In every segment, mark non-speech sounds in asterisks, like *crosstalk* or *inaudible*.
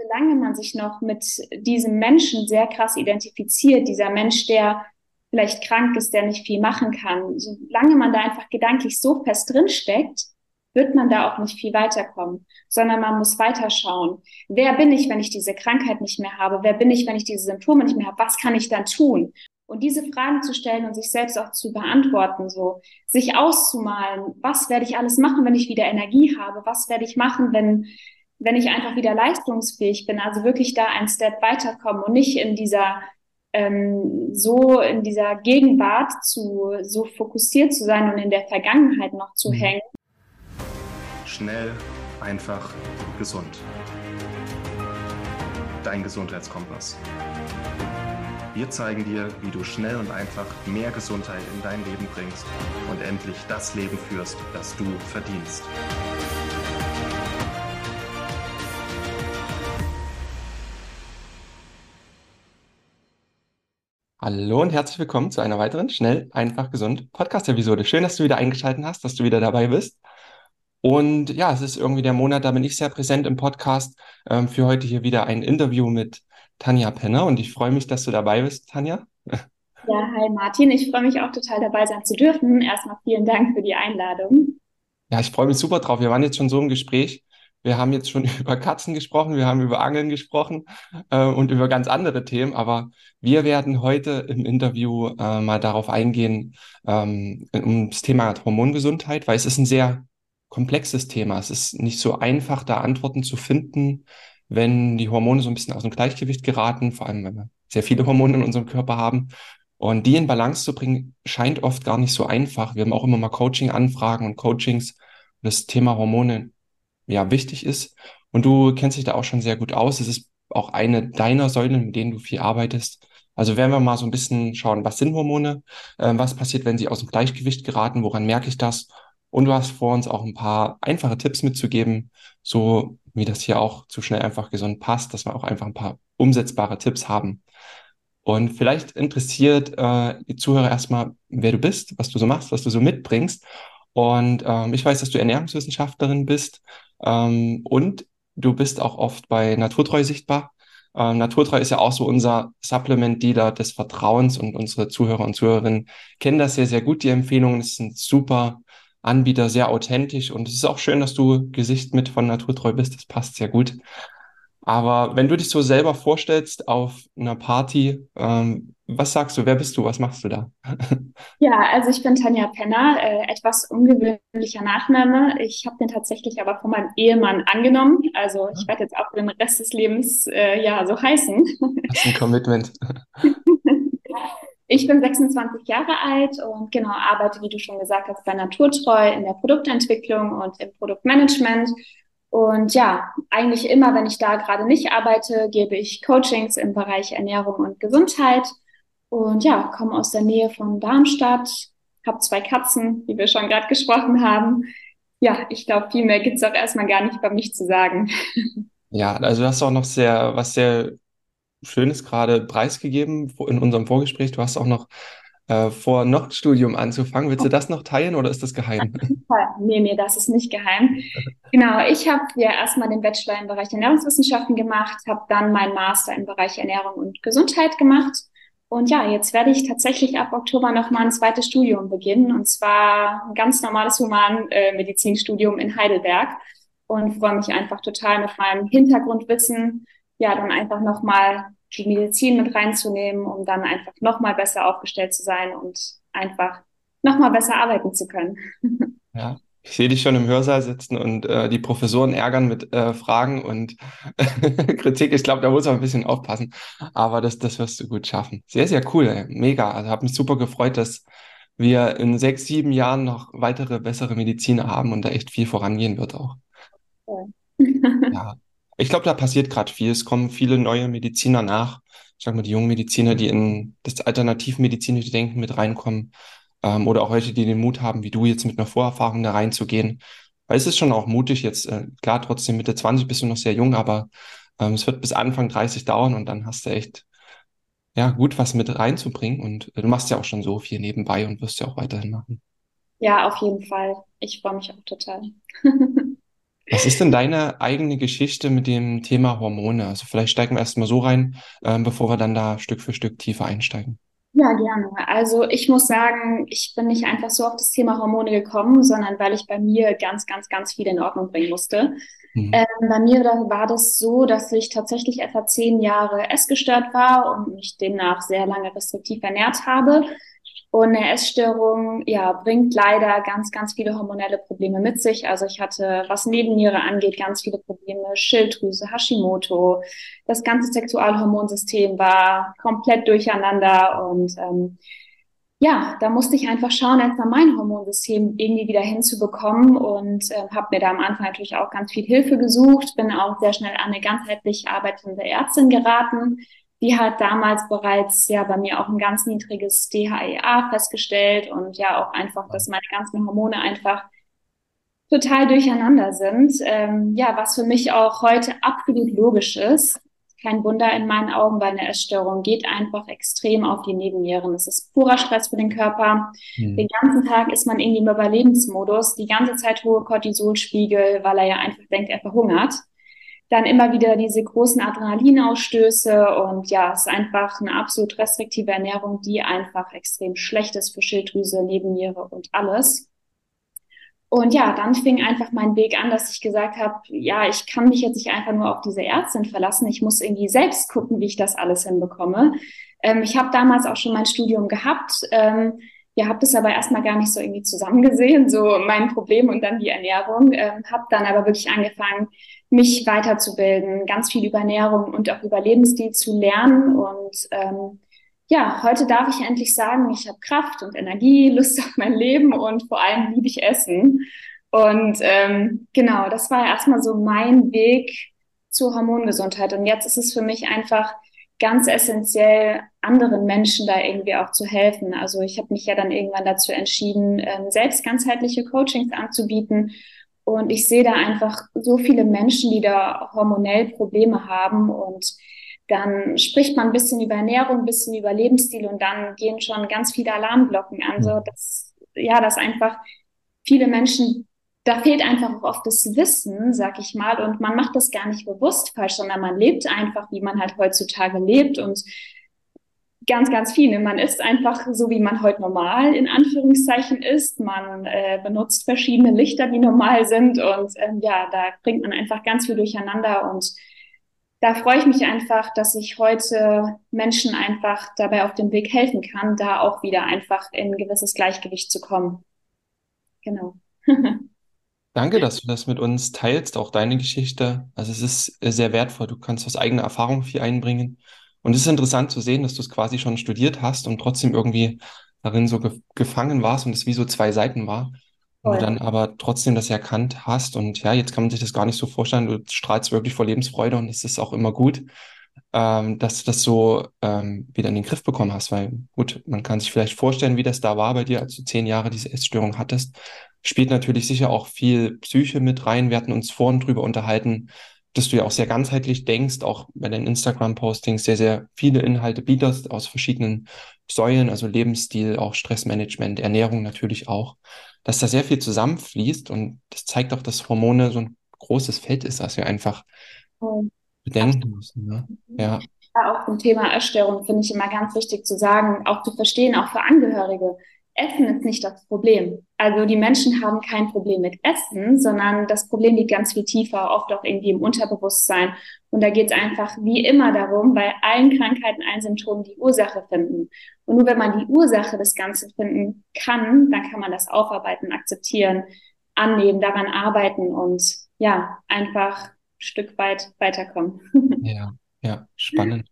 solange man sich noch mit diesem Menschen sehr krass identifiziert, dieser Mensch, der vielleicht krank ist, der nicht viel machen kann, solange man da einfach gedanklich so fest drinsteckt, wird man da auch nicht viel weiterkommen, sondern man muss weiterschauen. Wer bin ich, wenn ich diese Krankheit nicht mehr habe? Wer bin ich, wenn ich diese Symptome nicht mehr habe? Was kann ich dann tun? Und diese Fragen zu stellen und sich selbst auch zu beantworten, so sich auszumalen, was werde ich alles machen, wenn ich wieder Energie habe? Was werde ich machen, wenn, wenn ich einfach wieder leistungsfähig bin? Also wirklich da ein Step weiterkommen und nicht in dieser ähm, so in dieser Gegenwart zu so fokussiert zu sein und in der Vergangenheit noch zu mhm. hängen. Schnell, einfach, gesund. Dein Gesundheitskompass. Wir zeigen dir, wie du schnell und einfach mehr Gesundheit in dein Leben bringst und endlich das Leben führst, das du verdienst. Hallo und herzlich willkommen zu einer weiteren Schnell, einfach, gesund Podcast-Episode. Schön, dass du wieder eingeschaltet hast, dass du wieder dabei bist. Und ja, es ist irgendwie der Monat, da bin ich sehr präsent im Podcast. Ähm, für heute hier wieder ein Interview mit Tanja Penner und ich freue mich, dass du dabei bist, Tanja. Ja, hi Martin, ich freue mich auch total dabei sein zu dürfen. Erstmal vielen Dank für die Einladung. Ja, ich freue mich super drauf. Wir waren jetzt schon so im Gespräch. Wir haben jetzt schon *laughs* über Katzen gesprochen, wir haben über Angeln gesprochen äh, und über ganz andere Themen, aber wir werden heute im Interview äh, mal darauf eingehen, ähm, um das Thema Hormongesundheit, weil es ist ein sehr komplexes Thema. Es ist nicht so einfach, da Antworten zu finden, wenn die Hormone so ein bisschen aus dem Gleichgewicht geraten, vor allem wenn wir sehr viele Hormone in unserem Körper haben. Und die in Balance zu bringen, scheint oft gar nicht so einfach. Wir haben auch immer mal Coaching-Anfragen und Coachings, das Thema Hormone ja wichtig ist. Und du kennst dich da auch schon sehr gut aus. Es ist auch eine deiner Säulen, mit denen du viel arbeitest. Also werden wir mal so ein bisschen schauen, was sind Hormone, äh, was passiert, wenn sie aus dem Gleichgewicht geraten, woran merke ich das? Und du hast vor uns auch ein paar einfache Tipps mitzugeben, so wie das hier auch zu schnell einfach gesund passt, dass wir auch einfach ein paar umsetzbare Tipps haben. Und vielleicht interessiert äh, die Zuhörer erstmal, wer du bist, was du so machst, was du so mitbringst. Und ähm, ich weiß, dass du Ernährungswissenschaftlerin bist ähm, und du bist auch oft bei Naturtreu sichtbar. Ähm, Naturtreu ist ja auch so unser Supplement-Dealer des Vertrauens und unsere Zuhörer und Zuhörerinnen kennen das sehr, sehr gut. Die Empfehlungen sind super Anbieter sehr authentisch und es ist auch schön, dass du Gesicht mit von Naturtreu bist. Das passt sehr gut. Aber wenn du dich so selber vorstellst auf einer Party, ähm, was sagst du? Wer bist du? Was machst du da? ja, also ich bin Tanja Penner, äh, etwas ungewöhnlicher Nachname. Ich habe den tatsächlich aber von meinem Ehemann angenommen. Also ich werde jetzt auch den Rest des Lebens äh, ja so heißen. *laughs* Das ist ein Commitment. Ich bin 26 Jahre alt und genau arbeite, wie du schon gesagt hast, bei Naturtreu in der Produktentwicklung und im Produktmanagement. Und ja, eigentlich immer, wenn ich da gerade nicht arbeite, gebe ich Coachings im Bereich Ernährung und Gesundheit. Und ja, komme aus der Nähe von Darmstadt, habe zwei Katzen, wie wir schon gerade gesprochen haben. Ja, ich glaube, viel mehr gibt es auch erstmal gar nicht bei mich zu sagen. Ja, also du hast auch noch sehr, was sehr Schönes gerade preisgegeben in unserem Vorgespräch. Du hast auch noch äh, vor, noch ein Studium anzufangen. Willst du das noch teilen oder ist das geheim? Nee, nee, das ist nicht geheim. Genau, ich habe ja erstmal den Bachelor im Bereich Ernährungswissenschaften gemacht, habe dann meinen Master im Bereich Ernährung und Gesundheit gemacht. Und ja, jetzt werde ich tatsächlich ab Oktober nochmal ein zweites Studium beginnen, und zwar ein ganz normales Humanmedizinstudium in Heidelberg. Und freue mich einfach total mit meinem Hintergrundwissen ja, dann einfach nochmal die Medizin mit reinzunehmen, um dann einfach nochmal besser aufgestellt zu sein und einfach nochmal besser arbeiten zu können. Ja, ich sehe dich schon im Hörsaal sitzen und äh, die Professoren ärgern mit äh, Fragen und *laughs* Kritik. Ich glaube, da muss man ein bisschen aufpassen. Aber das, das wirst du gut schaffen. Sehr, sehr cool. Ey. Mega. Also habe mich super gefreut, dass wir in sechs, sieben Jahren noch weitere bessere Mediziner haben und da echt viel vorangehen wird auch. Ja. ja. Ich glaube, da passiert gerade viel. Es kommen viele neue Mediziner nach. Ich sag mal, die jungen Mediziner, die in das alternativmedizinische Denken mit reinkommen. Ähm, oder auch welche, die den Mut haben, wie du jetzt mit einer Vorerfahrung da reinzugehen. Weil es ist schon auch mutig jetzt. Äh, klar, trotzdem Mitte 20 bist du noch sehr jung, aber ähm, es wird bis Anfang 30 dauern und dann hast du echt ja gut was mit reinzubringen. Und äh, du machst ja auch schon so viel nebenbei und wirst ja auch weiterhin machen. Ja, auf jeden Fall. Ich freue mich auch total. *laughs* Was ist denn deine eigene Geschichte mit dem Thema Hormone? Also vielleicht steigen wir erstmal so rein, äh, bevor wir dann da Stück für Stück tiefer einsteigen. Ja, gerne. Also ich muss sagen, ich bin nicht einfach so auf das Thema Hormone gekommen, sondern weil ich bei mir ganz, ganz, ganz viel in Ordnung bringen musste. Mhm. Ähm, bei mir war das so, dass ich tatsächlich etwa zehn Jahre essgestört war und mich demnach sehr lange restriktiv ernährt habe. Und eine Essstörung, ja, bringt leider ganz, ganz viele hormonelle Probleme mit sich. Also ich hatte, was Nebenniere angeht, ganz viele Probleme, Schilddrüse, Hashimoto. Das ganze Sexualhormonsystem war komplett durcheinander und ähm, ja, da musste ich einfach schauen, erstmal mein Hormonsystem irgendwie wieder hinzubekommen und äh, habe mir da am Anfang natürlich auch ganz viel Hilfe gesucht, bin auch sehr schnell an eine ganzheitlich arbeitende Ärztin geraten, die hat damals bereits ja bei mir auch ein ganz niedriges DHEA festgestellt und ja auch einfach, dass meine ganzen Hormone einfach total durcheinander sind. Ähm, ja, was für mich auch heute absolut logisch ist. Kein Wunder in meinen Augen, weil eine Essstörung geht einfach extrem auf die Nebennieren. Es ist purer Stress für den Körper. Mhm. Den ganzen Tag ist man irgendwie im Überlebensmodus, die ganze Zeit hohe Cortisolspiegel, weil er ja einfach denkt, er verhungert dann immer wieder diese großen Adrenalinausstöße und ja, es ist einfach eine absolut restriktive Ernährung, die einfach extrem schlecht ist für Schilddrüse, Nebenniere und alles. Und ja, dann fing einfach mein Weg an, dass ich gesagt habe, ja, ich kann mich jetzt nicht einfach nur auf diese Ärztin verlassen, ich muss irgendwie selbst gucken, wie ich das alles hinbekomme. Ähm, ich habe damals auch schon mein Studium gehabt. Ähm, ja, habe das aber erstmal gar nicht so irgendwie zusammengesehen, so mein Problem und dann die Ernährung. Ähm, habe dann aber wirklich angefangen, mich weiterzubilden, ganz viel über Ernährung und auch über Lebensstil zu lernen. Und ähm, ja, heute darf ich endlich sagen, ich habe Kraft und Energie, *laughs* Lust auf mein Leben und vor allem liebe ich Essen. Und ähm, genau, das war erstmal so mein Weg zur Hormongesundheit. Und jetzt ist es für mich einfach ganz essentiell, anderen Menschen da irgendwie auch zu helfen. Also ich habe mich ja dann irgendwann dazu entschieden, ähm, selbst ganzheitliche Coachings anzubieten und ich sehe da einfach so viele Menschen, die da hormonell Probleme haben. Und dann spricht man ein bisschen über Ernährung, ein bisschen über Lebensstil und dann gehen schon ganz viele Alarmglocken an. So, dass, ja, dass einfach viele Menschen, da fehlt einfach auch oft das Wissen, sag ich mal, und man macht das gar nicht bewusst falsch, sondern man lebt einfach, wie man halt heutzutage lebt. Und ganz, ganz viel. Ne? Man isst einfach so, wie man heute normal in Anführungszeichen isst. Man äh, benutzt verschiedene Lichter, die normal sind. Und ähm, ja, da bringt man einfach ganz viel durcheinander. Und da freue ich mich einfach, dass ich heute Menschen einfach dabei auf dem Weg helfen kann, da auch wieder einfach in ein gewisses Gleichgewicht zu kommen. Genau. *laughs* Danke, dass du das mit uns teilst, auch deine Geschichte. Also es ist sehr wertvoll. Du kannst aus eigener Erfahrung viel einbringen. Und es ist interessant zu sehen, dass du es quasi schon studiert hast und trotzdem irgendwie darin so ge gefangen warst und es wie so zwei Seiten war. Und du dann aber trotzdem das erkannt hast. Und ja, jetzt kann man sich das gar nicht so vorstellen. Du strahlst wirklich vor Lebensfreude und es ist auch immer gut, ähm, dass du das so ähm, wieder in den Griff bekommen hast. Weil gut, man kann sich vielleicht vorstellen, wie das da war bei dir, als du zehn Jahre diese Essstörung hattest. Spielt natürlich sicher auch viel Psyche mit rein. Wir hatten uns vorhin drüber unterhalten, dass du ja auch sehr ganzheitlich denkst, auch bei deinen Instagram-Postings sehr, sehr viele Inhalte bietest aus verschiedenen Säulen, also Lebensstil, auch Stressmanagement, Ernährung natürlich auch, dass da sehr viel zusammenfließt und das zeigt auch, dass Hormone so ein großes Feld ist, das wir einfach bedenken müssen. Ne? Ja. ja. Auch zum Thema Essstörung finde ich immer ganz wichtig zu sagen, auch zu verstehen, auch für Angehörige. Essen ist nicht das Problem. Also die Menschen haben kein Problem mit Essen, sondern das Problem liegt ganz viel tiefer, oft auch irgendwie im Unterbewusstsein. Und da geht es einfach wie immer darum, bei allen Krankheiten, allen Symptomen die Ursache finden. Und nur wenn man die Ursache des Ganzen finden kann, dann kann man das aufarbeiten, akzeptieren, annehmen, daran arbeiten und ja, einfach ein Stück weit weiterkommen. *laughs* Ja, ja, spannend.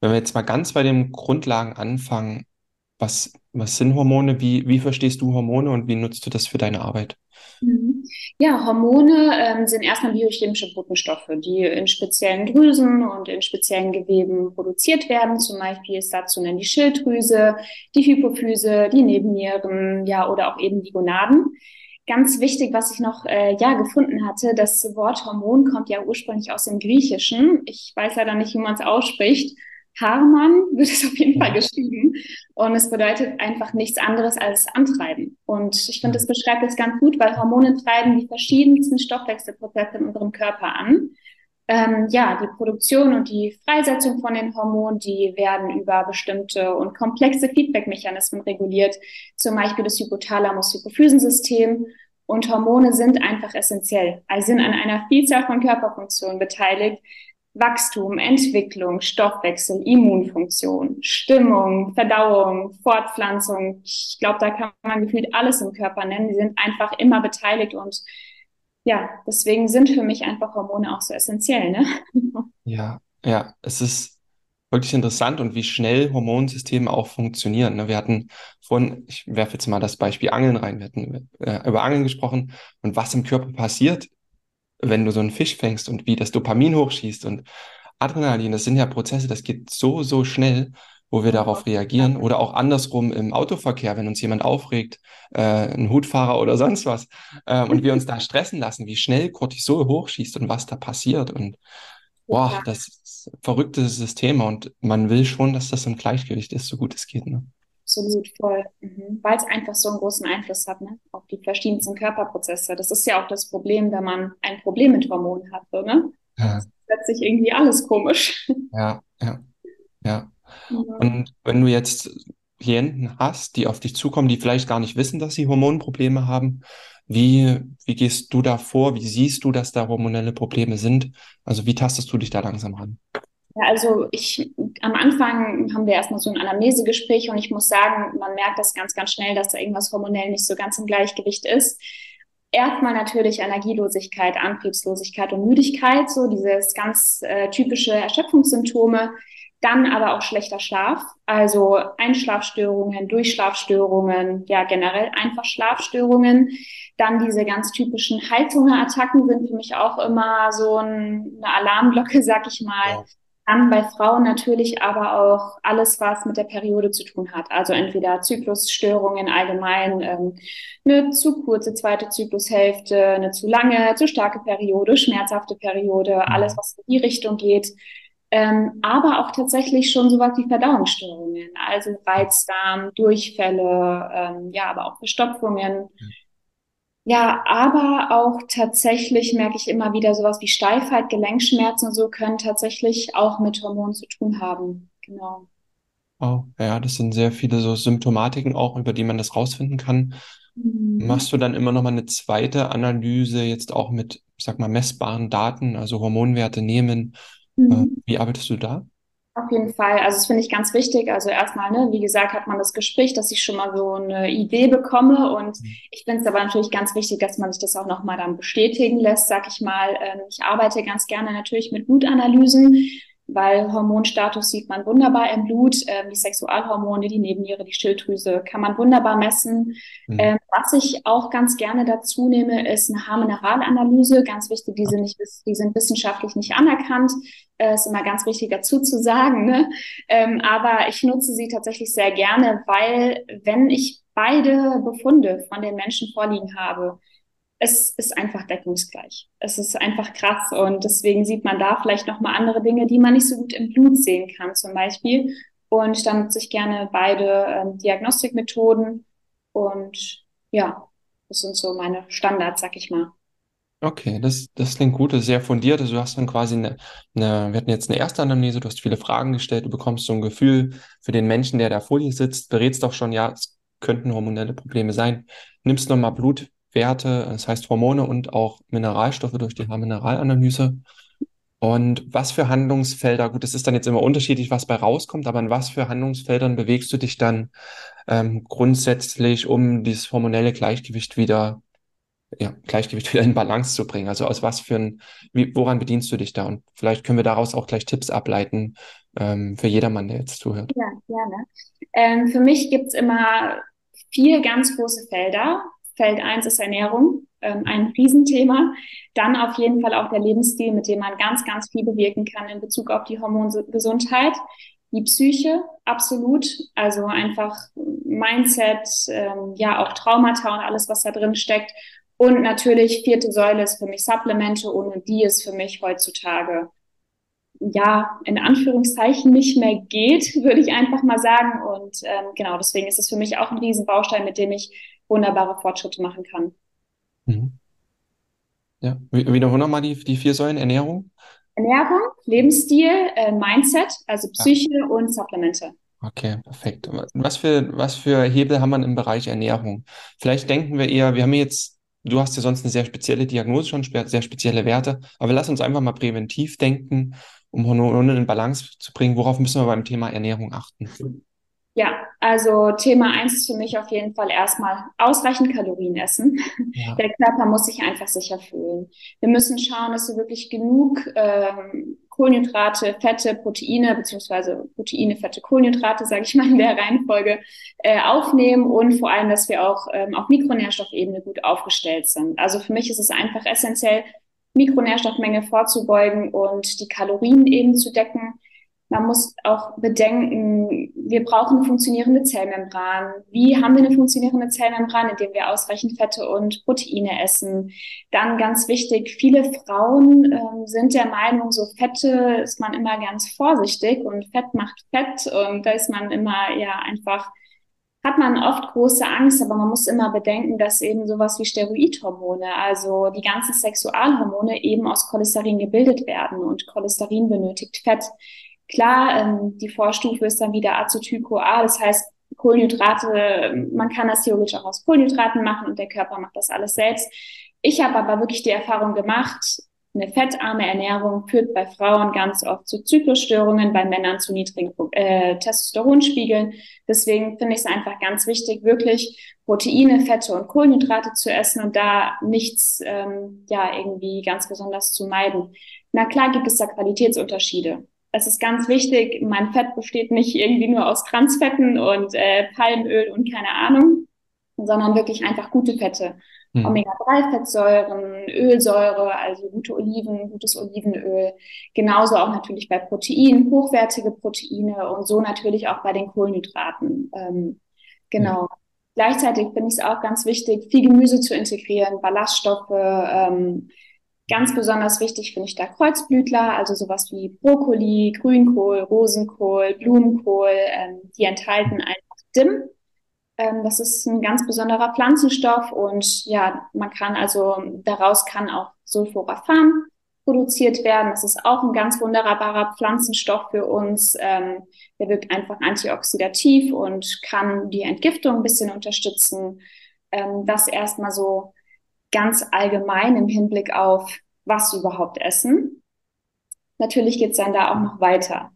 Wenn wir jetzt mal ganz bei den Grundlagen anfangen, was, was sind Hormone? Wie, wie verstehst du Hormone und wie nutzt du das für deine Arbeit? Mhm. Ja, Hormone ähm, sind erstmal biochemische Botenstoffe, die in speziellen Drüsen und in speziellen Geweben produziert werden. Zum Beispiel ist dazu nennen die Schilddrüse, die Hypophyse, die Nebennieren, ja, oder auch eben die Gonaden. Ganz wichtig, was ich noch äh, ja gefunden hatte, das Wort Hormon kommt ja ursprünglich aus dem Griechischen. Ich weiß leider nicht, wie man es ausspricht Harman wird es auf jeden Fall geschrieben. Und es bedeutet einfach nichts anderes als Antreiben. Und ich finde, das beschreibt es ganz gut, weil Hormone treiben die verschiedensten Stoffwechselprozesse in unserem Körper an. Ähm, ja, die Produktion und die Freisetzung von den Hormonen, die werden über bestimmte und komplexe Feedback-Mechanismen reguliert, zum Beispiel das Hypothalamus-Hypophysensystem. Und Hormone sind einfach essentiell. Also sind an einer Vielzahl von Körperfunktionen beteiligt, Wachstum, Entwicklung, Stoffwechsel, Immunfunktion, Stimmung, Verdauung, Fortpflanzung. Ich glaube, da kann man gefühlt alles im Körper nennen. Die sind einfach immer beteiligt und ja, deswegen sind für mich einfach Hormone auch so essentiell, ne? *laughs* Ja, ja, es ist wirklich interessant und wie schnell Hormonsysteme auch funktionieren. Ne? Wir hatten vorhin, ich werfe jetzt mal das Beispiel Angeln rein, wir hatten äh, über Angeln gesprochen und was im Körper passiert, wenn du so einen Fisch fängst und wie das Dopamin hochschießt und Adrenalin, das sind ja Prozesse, das geht so, so schnell, wo wir darauf reagieren. Oder auch andersrum im Autoverkehr, wenn uns jemand aufregt, äh, ein Hutfahrer oder sonst was, äh, und wir uns da *laughs* stressen lassen, wie schnell Cortisol hochschießt und was da passiert. Und boah, das ist ein verrücktes System und man will schon, dass das im Gleichgewicht ist, so gut es geht. Ne? Absolut, voll. Mhm. Weil es einfach so einen großen Einfluss hat, ne? Auf die verschiedensten Körperprozesse. Das ist ja auch das Problem, wenn man ein Problem mit Hormonen hat, so, ne? Ja. Plötzlich irgendwie alles komisch. Ja, ja, ja. Mhm. Und wenn du jetzt Klienten hast, die auf dich zukommen, die vielleicht gar nicht wissen, dass sie Hormonprobleme haben, wie, wie gehst du da vor? Wie siehst du, dass da hormonelle Probleme sind? Also wie tastest du dich da langsam ran? Ja, also ich, am Anfang haben wir erstmal so ein Anamnesegespräch und ich muss sagen, man merkt das ganz, ganz schnell, dass da irgendwas hormonell nicht so ganz im Gleichgewicht ist. Erstmal natürlich Energielosigkeit, Antriebslosigkeit und Müdigkeit, so dieses ganz äh, typische Erschöpfungssymptome. Dann aber auch schlechter Schlaf, also Einschlafstörungen, Durchschlafstörungen, ja generell einfach Schlafstörungen. Dann diese ganz typischen Heißhungerattacken sind für mich auch immer so ein, eine Alarmglocke, sag ich mal. Ja. Dann bei Frauen natürlich aber auch alles, was mit der Periode zu tun hat. Also entweder Zyklusstörungen allgemein, ähm, eine zu kurze zweite Zyklushälfte, eine zu lange, zu starke Periode, schmerzhafte Periode, mhm. alles, was in die Richtung geht. Ähm, aber auch tatsächlich schon sowas wie Verdauungsstörungen, also Reizdarm, Durchfälle, ähm, ja, aber auch Verstopfungen. Mhm ja, aber auch tatsächlich merke ich immer wieder sowas wie Steifheit, Gelenkschmerzen und so können tatsächlich auch mit Hormonen zu tun haben. Genau. Oh, ja, das sind sehr viele so Symptomatiken auch, über die man das rausfinden kann. Mhm. Machst du dann immer noch mal eine zweite Analyse jetzt auch mit, ich sag mal, messbaren Daten, also Hormonwerte nehmen? Mhm. Äh, wie arbeitest du da? Auf jeden Fall. Also das finde ich ganz wichtig. Also erstmal, ne, wie gesagt, hat man das Gespräch, dass ich schon mal so eine Idee bekomme. Und mhm. ich finde es aber natürlich ganz wichtig, dass man sich das auch nochmal dann bestätigen lässt, sag ich mal. Ähm, ich arbeite ganz gerne natürlich mit Blutanalysen weil Hormonstatus sieht man wunderbar im Blut. Ähm, die Sexualhormone, die Nebenniere, die Schilddrüse kann man wunderbar messen. Mhm. Ähm, was ich auch ganz gerne dazu nehme, ist eine Haarmineralanalyse. Ganz wichtig, die sind, nicht, die sind wissenschaftlich nicht anerkannt. Äh, ist immer ganz wichtig dazu zu sagen. Ne? Ähm, aber ich nutze sie tatsächlich sehr gerne, weil wenn ich beide Befunde von den Menschen vorliegen habe, es ist einfach deckungsgleich. Es ist einfach krass und deswegen sieht man da vielleicht noch mal andere Dinge, die man nicht so gut im Blut sehen kann, zum Beispiel. Und dann nutze ich gerne beide ähm, Diagnostikmethoden und ja, das sind so meine Standards, sag ich mal. Okay, das, das klingt gut, das ist sehr fundiert. Also du hast dann quasi eine, eine, wir hatten jetzt eine erste Anamnese, du hast viele Fragen gestellt, du bekommst so ein Gefühl für den Menschen, der da vor dir sitzt, berätst auch schon, ja, es könnten hormonelle Probleme sein. Nimmst nochmal Blut, Werte, das heißt Hormone und auch Mineralstoffe durch die Haarmineralanalyse. Und was für Handlungsfelder, gut, es ist dann jetzt immer unterschiedlich, was bei rauskommt, aber in was für Handlungsfeldern bewegst du dich dann ähm, grundsätzlich, um dieses hormonelle Gleichgewicht wieder, ja, Gleichgewicht wieder in Balance zu bringen? Also aus was für ein, wie, woran bedienst du dich da? Und vielleicht können wir daraus auch gleich Tipps ableiten ähm, für jedermann, der jetzt zuhört. Ja, gerne. Ähm, für mich gibt's immer vier ganz große Felder. Feld 1 ist Ernährung, ähm, ein Riesenthema. Dann auf jeden Fall auch der Lebensstil, mit dem man ganz, ganz viel bewirken kann in Bezug auf die Hormongesundheit. Die Psyche, absolut. Also einfach Mindset, ähm, ja auch Traumata und alles, was da drin steckt. Und natürlich vierte Säule ist für mich Supplemente, ohne die ist für mich heutzutage ja, in Anführungszeichen nicht mehr geht, *laughs* würde ich einfach mal sagen. Und ähm, genau, deswegen ist es für mich auch ein Riesenbaustein, mit dem ich wunderbare Fortschritte machen kann. Mhm. Ja, wiederhole nochmal die, die vier Säulen Ernährung. Ernährung, Lebensstil, äh, Mindset, also Psyche ja. und Supplemente. Okay, perfekt. Was für, was für Hebel haben wir im Bereich Ernährung? Vielleicht denken wir eher, wir haben jetzt, du hast ja sonst eine sehr spezielle Diagnose schon, sehr spezielle Werte, aber lass uns einfach mal präventiv denken, um Hormone in Balance zu bringen. Worauf müssen wir beim Thema Ernährung achten? Ja, also Thema eins ist für mich auf jeden Fall erstmal ausreichend Kalorien essen. Ja. Der Körper muss sich einfach sicher fühlen. Wir müssen schauen, dass wir wirklich genug ähm, Kohlenhydrate, Fette, Proteine, beziehungsweise Proteine, Fette, Kohlenhydrate, sage ich mal in der Reihenfolge, äh, aufnehmen und vor allem, dass wir auch ähm, auf Mikronährstoffebene gut aufgestellt sind. Also für mich ist es einfach essentiell, Mikronährstoffmenge vorzubeugen und die Kalorien eben zu decken man muss auch bedenken, wir brauchen eine funktionierende Zellmembran. Wie haben wir eine funktionierende Zellmembran, indem wir ausreichend Fette und Proteine essen? Dann ganz wichtig, viele Frauen äh, sind der Meinung, so Fette ist man immer ganz vorsichtig und Fett macht Fett und da ist man immer ja einfach hat man oft große Angst, aber man muss immer bedenken, dass eben sowas wie Steroidhormone, also die ganzen Sexualhormone eben aus Cholesterin gebildet werden und Cholesterin benötigt Fett. Klar, ähm, die Vorstufe ist dann wieder Acetyl-CoA, das heißt Kohlenhydrate, man kann das theoretisch auch aus Kohlenhydraten machen und der Körper macht das alles selbst. Ich habe aber wirklich die Erfahrung gemacht, eine fettarme Ernährung führt bei Frauen ganz oft zu Zyklusstörungen, bei Männern zu niedrigen äh, Testosteronspiegeln. Deswegen finde ich es einfach ganz wichtig, wirklich Proteine, Fette und Kohlenhydrate zu essen und da nichts ähm, ja irgendwie ganz besonders zu meiden. Na klar gibt es da Qualitätsunterschiede es ist ganz wichtig, mein Fett besteht nicht irgendwie nur aus Transfetten und äh, Palmöl und keine Ahnung, sondern wirklich einfach gute Fette. Hm. Omega-3-Fettsäuren, Ölsäure, also gute Oliven, gutes Olivenöl. Genauso auch natürlich bei Proteinen, hochwertige Proteine und so natürlich auch bei den Kohlenhydraten. Ähm, genau. Hm. Gleichzeitig finde ich es auch ganz wichtig, viel Gemüse zu integrieren, Ballaststoffe, ähm, Ganz besonders wichtig finde ich da Kreuzblütler, also sowas wie Brokkoli, Grünkohl, Rosenkohl, Blumenkohl. Ähm, die enthalten einfach DIM. Ähm, das ist ein ganz besonderer Pflanzenstoff und ja, man kann also daraus kann auch Sulforaphan produziert werden. Das ist auch ein ganz wunderbarer Pflanzenstoff für uns. Ähm, der wirkt einfach antioxidativ und kann die Entgiftung ein bisschen unterstützen. Ähm, das erstmal so ganz allgemein im Hinblick auf, was überhaupt essen. Natürlich geht es dann da auch noch weiter.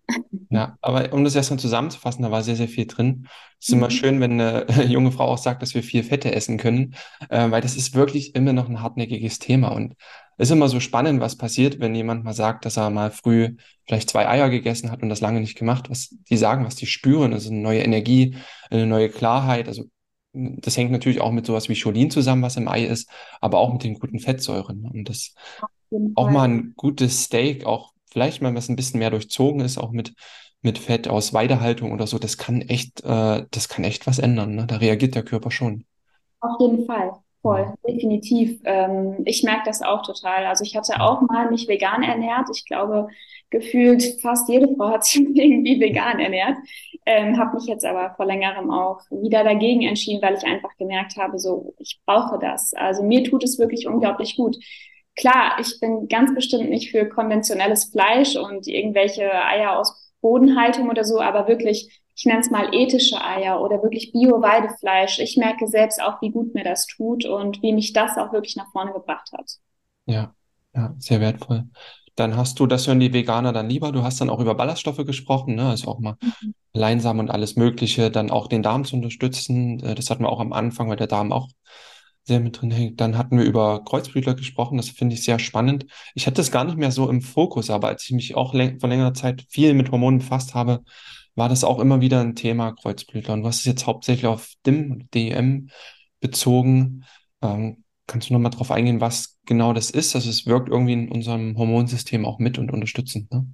Ja, aber um das erstmal zusammenzufassen, da war sehr, sehr viel drin. Es ist mhm. immer schön, wenn eine *laughs* junge Frau auch sagt, dass wir viel Fette essen können, äh, weil das ist wirklich immer noch ein hartnäckiges Thema. Und es ist immer so spannend, was passiert, wenn jemand mal sagt, dass er mal früh vielleicht zwei Eier gegessen hat und das lange nicht gemacht. Was die sagen, was die spüren, also eine neue Energie, eine neue Klarheit. Also das hängt natürlich auch mit sowas wie Cholin zusammen, was im Ei ist, aber auch mit den guten Fettsäuren. Und das auch mal ein gutes Steak, auch vielleicht mal was ein bisschen mehr durchzogen ist, auch mit, mit Fett aus Weidehaltung oder so, das kann echt, äh, das kann echt was ändern. Ne? Da reagiert der Körper schon. Auf jeden Fall. Voll, definitiv. Ähm, ich merke das auch total. Also ich hatte auch mal mich vegan ernährt. Ich glaube, gefühlt fast jede Frau hat sich *laughs* irgendwie vegan ernährt. Ähm, habe mich jetzt aber vor längerem auch wieder dagegen entschieden, weil ich einfach gemerkt habe, so ich brauche das. Also mir tut es wirklich unglaublich gut. Klar, ich bin ganz bestimmt nicht für konventionelles Fleisch und irgendwelche Eier aus Bodenhaltung oder so, aber wirklich ich nenne es mal ethische Eier oder wirklich Bio-Weidefleisch. Ich merke selbst auch, wie gut mir das tut und wie mich das auch wirklich nach vorne gebracht hat. Ja, ja, sehr wertvoll. Dann hast du, das hören die Veganer dann lieber, du hast dann auch über Ballaststoffe gesprochen, ne? Also auch mal mhm. Leinsamen und alles Mögliche, dann auch den Darm zu unterstützen. Äh, das hatten wir auch am Anfang, weil der Darm auch sehr mit drin hängt. Dann hatten wir über Kreuzblütler gesprochen, das finde ich sehr spannend. Ich hatte es gar nicht mehr so im Fokus, aber als ich mich auch vor längerer Zeit viel mit Hormonen befasst habe, war das auch immer wieder ein Thema, Kreuzblütler. Und hast es jetzt hauptsächlich auf DIM und DEM bezogen. Ähm, kannst du nochmal drauf eingehen, was genau das ist? Also es wirkt irgendwie in unserem Hormonsystem auch mit und unterstützend, ne?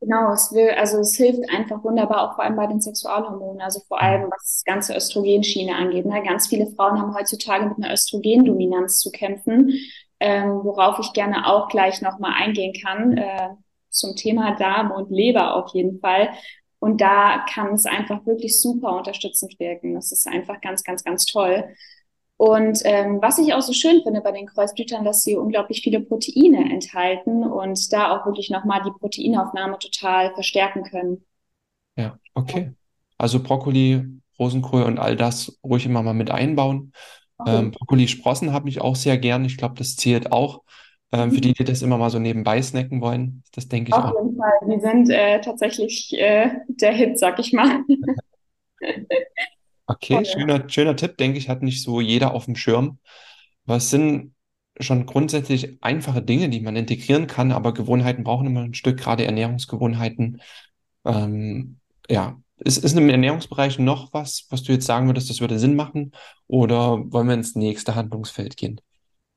Genau, es will, also es hilft einfach wunderbar, auch vor allem bei den Sexualhormonen, also vor allem was das ganze Östrogenschiene angeht. Ne? Ganz viele Frauen haben heutzutage mit einer Östrogendominanz zu kämpfen, ähm, worauf ich gerne auch gleich nochmal eingehen kann. Äh, zum Thema Darm und Leber auf jeden Fall. Und da kann es einfach wirklich super unterstützend wirken. Das ist einfach ganz, ganz, ganz toll. Und ähm, was ich auch so schön finde bei den Kreuzblütern, dass sie unglaublich viele Proteine enthalten und da auch wirklich nochmal die Proteinaufnahme total verstärken können. Ja, okay. Also Brokkoli, Rosenkohl und all das ruhig immer mal mit einbauen. Okay. Ähm, Brokkoli-Sprossen habe ich auch sehr gern. Ich glaube, das zählt auch. Ähm, für die, die das immer mal so nebenbei snacken wollen, das denke ich Auf auch. Auf jeden Fall. Die sind äh, tatsächlich äh, der Hit, sag ich mal. *laughs* *laughs* Okay, schöner, schöner Tipp, denke ich, hat nicht so jeder auf dem Schirm. Was sind schon grundsätzlich einfache Dinge, die man integrieren kann, aber Gewohnheiten brauchen immer ein Stück, gerade Ernährungsgewohnheiten. Ähm, ja, ist, ist im Ernährungsbereich noch was, was du jetzt sagen würdest, das würde Sinn machen? Oder wollen wir ins nächste Handlungsfeld gehen?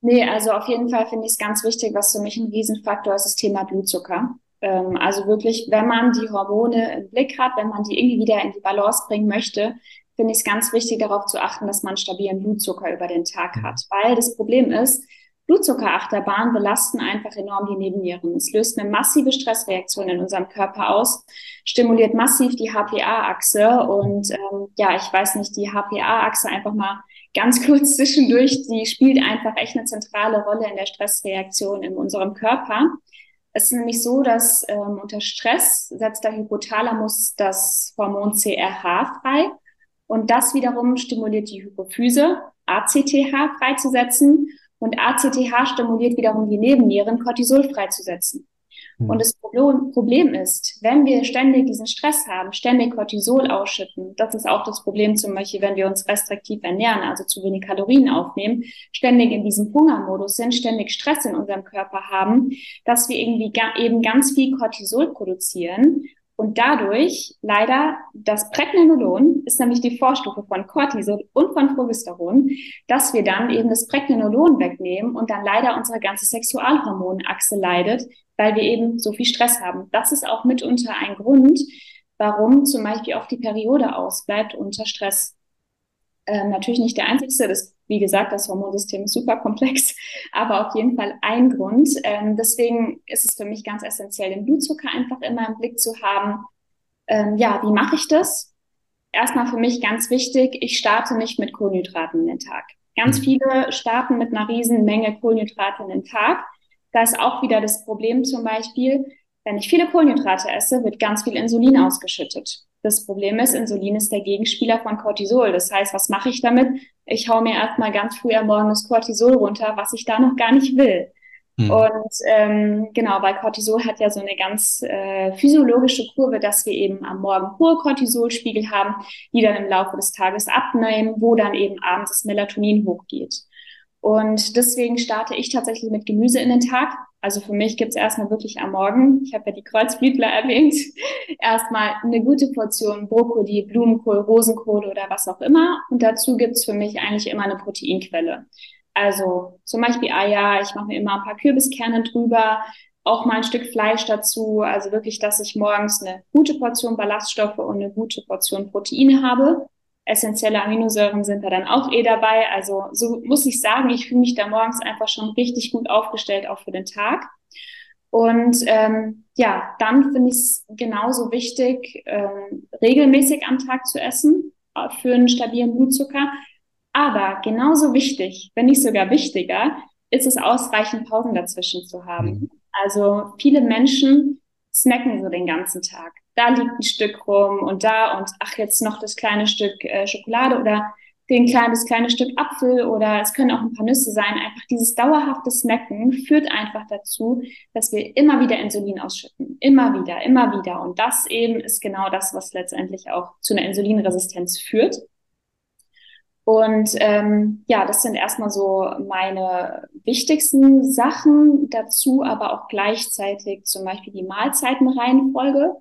Nee, also auf jeden Fall finde ich es ganz wichtig, was für mich ein Riesenfaktor ist, das Thema Blutzucker. Ähm, also wirklich, wenn man die Hormone im Blick hat, wenn man die irgendwie wieder in die Balance bringen möchte, finde ich es ganz wichtig, darauf zu achten, dass man stabilen Blutzucker über den Tag hat. Weil das Problem ist, Blutzuckerachterbahn belasten einfach enorm die Nebennieren. Es löst eine massive Stressreaktion in unserem Körper aus, stimuliert massiv die HPA-Achse und ähm, ja, ich weiß nicht, die HPA-Achse einfach mal ganz *laughs* kurz zwischendurch, die spielt einfach echt eine zentrale Rolle in der Stressreaktion in unserem Körper. Es ist nämlich so, dass ähm, unter Stress setzt der Hypothalamus das Hormon CRH frei und das wiederum stimuliert die Hypophyse, ACTH freizusetzen. Und ACTH stimuliert wiederum die Nebennieren, Cortisol freizusetzen. Mhm. Und das Problem ist, wenn wir ständig diesen Stress haben, ständig Cortisol ausschütten, das ist auch das Problem zum Beispiel, wenn wir uns restriktiv ernähren, also zu wenig Kalorien aufnehmen, ständig in diesem Hungermodus sind, ständig Stress in unserem Körper haben, dass wir irgendwie eben ganz viel Cortisol produzieren und dadurch leider das Pregnenolon ist nämlich die Vorstufe von Cortisol und von Progesteron, dass wir dann eben das Pregnenolon wegnehmen und dann leider unsere ganze Sexualhormonachse leidet, weil wir eben so viel Stress haben. Das ist auch mitunter ein Grund, warum zum Beispiel auch die Periode ausbleibt unter Stress. Ähm, natürlich nicht der einzigste, das, wie gesagt, das Hormonsystem ist super komplex, *laughs* aber auf jeden Fall ein Grund. Ähm, deswegen ist es für mich ganz essentiell, den Blutzucker einfach immer im Blick zu haben. Ähm, ja, wie mache ich das? Erstmal für mich ganz wichtig, ich starte nicht mit Kohlenhydraten in den Tag. Ganz mhm. viele starten mit einer riesen Menge Kohlenhydrate in den Tag. Da ist auch wieder das Problem zum Beispiel, wenn ich viele Kohlenhydrate esse, wird ganz viel Insulin ausgeschüttet. Das Problem ist, Insulin ist der Gegenspieler von Cortisol. Das heißt, was mache ich damit? Ich hau mir erstmal ganz früh am Morgen das Cortisol runter, was ich da noch gar nicht will. Mhm. Und ähm, genau, weil Cortisol hat ja so eine ganz äh, physiologische Kurve, dass wir eben am Morgen hohe Cortisolspiegel haben, die dann im Laufe des Tages abnehmen, wo dann eben abends das Melatonin hochgeht. Und deswegen starte ich tatsächlich mit Gemüse in den Tag. Also für mich gibt's erstmal wirklich am Morgen, ich habe ja die Kreuzblütler *laughs* erwähnt, erstmal eine gute Portion Brokkoli, Blumenkohl, Rosenkohl oder was auch immer. Und dazu gibt's für mich eigentlich immer eine Proteinquelle. Also zum Beispiel Eier, ich mache mir immer ein paar Kürbiskerne drüber, auch mal ein Stück Fleisch dazu. Also wirklich, dass ich morgens eine gute Portion Ballaststoffe und eine gute Portion Proteine habe. Essentielle Aminosäuren sind da dann auch eh dabei. Also so muss ich sagen, ich fühle mich da morgens einfach schon richtig gut aufgestellt, auch für den Tag. Und ähm, ja, dann finde ich es genauso wichtig, ähm, regelmäßig am Tag zu essen äh, für einen stabilen Blutzucker. Aber genauso wichtig, wenn nicht sogar wichtiger, ist es ausreichend Pausen dazwischen zu haben. Mhm. Also viele Menschen snacken so den ganzen Tag da liegt ein Stück rum und da und ach, jetzt noch das kleine Stück äh, Schokolade oder den kleinen, das kleine Stück Apfel oder es können auch ein paar Nüsse sein. Einfach dieses dauerhafte Snacken führt einfach dazu, dass wir immer wieder Insulin ausschütten. Immer wieder, immer wieder. Und das eben ist genau das, was letztendlich auch zu einer Insulinresistenz führt. Und ähm, ja, das sind erstmal so meine wichtigsten Sachen dazu, aber auch gleichzeitig zum Beispiel die Mahlzeitenreihenfolge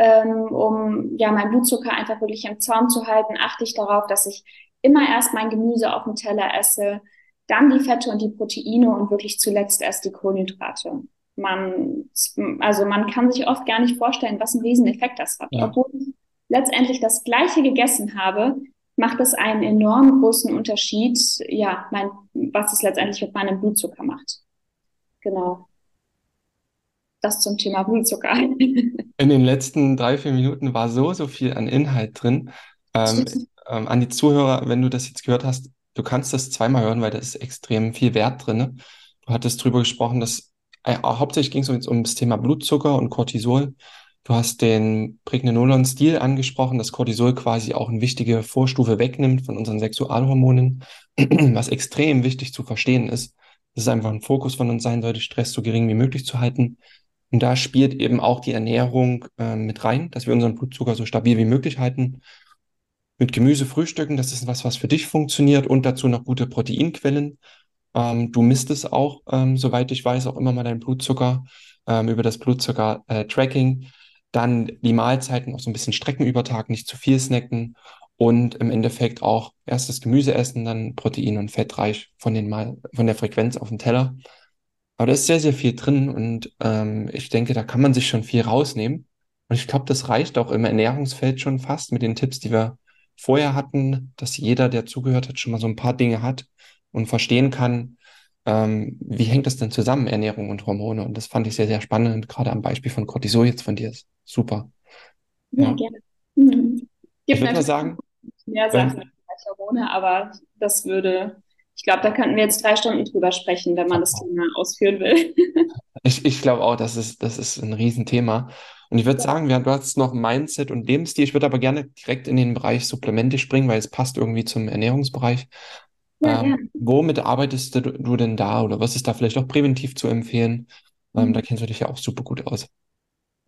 ähm, um ja meinen Blutzucker einfach wirklich im Zaum zu halten, achte ich darauf, dass ich immer erst mein Gemüse auf dem Teller esse, dann die Fette und die Proteine und wirklich zuletzt erst die Kohlenhydrate. Man, also man kann sich oft gar nicht vorstellen, was einen Rieseneffekt das hat. Ja. Obwohl ich letztendlich das Gleiche gegessen habe, macht es einen enorm großen Unterschied, ja, mein, was es letztendlich mit meinem Blutzucker macht. Genau. Das zum Thema Blutzucker. *laughs* In den letzten drei, vier Minuten war so, so viel an Inhalt drin. Ähm, ähm, an die Zuhörer, wenn du das jetzt gehört hast, du kannst das zweimal hören, weil da ist extrem viel Wert drin. Du hattest drüber gesprochen, dass äh, hauptsächlich ging es jetzt um das Thema Blutzucker und Cortisol. Du hast den Pregnenolon-Stil angesprochen, dass Cortisol quasi auch eine wichtige Vorstufe wegnimmt von unseren Sexualhormonen, *clears throat* was extrem wichtig zu verstehen ist. Das ist einfach ein Fokus von uns sein sollte, Stress so gering wie möglich zu halten. Und da spielt eben auch die Ernährung äh, mit rein, dass wir unseren Blutzucker so stabil wie möglich halten. Mit Gemüse frühstücken, das ist was, was für dich funktioniert und dazu noch gute Proteinquellen. Ähm, du misst es auch, ähm, soweit ich weiß, auch immer mal deinen Blutzucker ähm, über das Blutzucker-Tracking. Äh, Dann die Mahlzeiten auch so ein bisschen strecken über Tag, nicht zu viel snacken und im Endeffekt auch erst das Gemüse essen, dann Protein und fettreich von den Mal von der Frequenz auf dem Teller. Aber da ist sehr, sehr viel drin und ähm, ich denke, da kann man sich schon viel rausnehmen. Und ich glaube, das reicht auch im Ernährungsfeld schon fast mit den Tipps, die wir vorher hatten, dass jeder, der zugehört hat, schon mal so ein paar Dinge hat und verstehen kann, ähm, wie hängt das denn zusammen, Ernährung und Hormone. Und das fand ich sehr, sehr spannend, gerade am Beispiel von Cortisol jetzt von dir. Super. Ja, ja. gerne. Mhm. Ich würde mal sagen, mehr Sachen als Hormone, aber das würde ich glaube, da könnten wir jetzt drei Stunden drüber sprechen, wenn man das Thema ausführen will. *laughs* ich ich glaube auch, das ist, das ist ein Riesenthema. Und ich würde ja. sagen, wir haben jetzt noch Mindset und Lebensstil. Ich würde aber gerne direkt in den Bereich Supplemente springen, weil es passt irgendwie zum Ernährungsbereich. Ja, ähm, ja. Womit arbeitest du, du, denn da oder was ist da vielleicht auch präventiv zu empfehlen? Ähm, mhm. da kennst du dich ja auch super gut aus.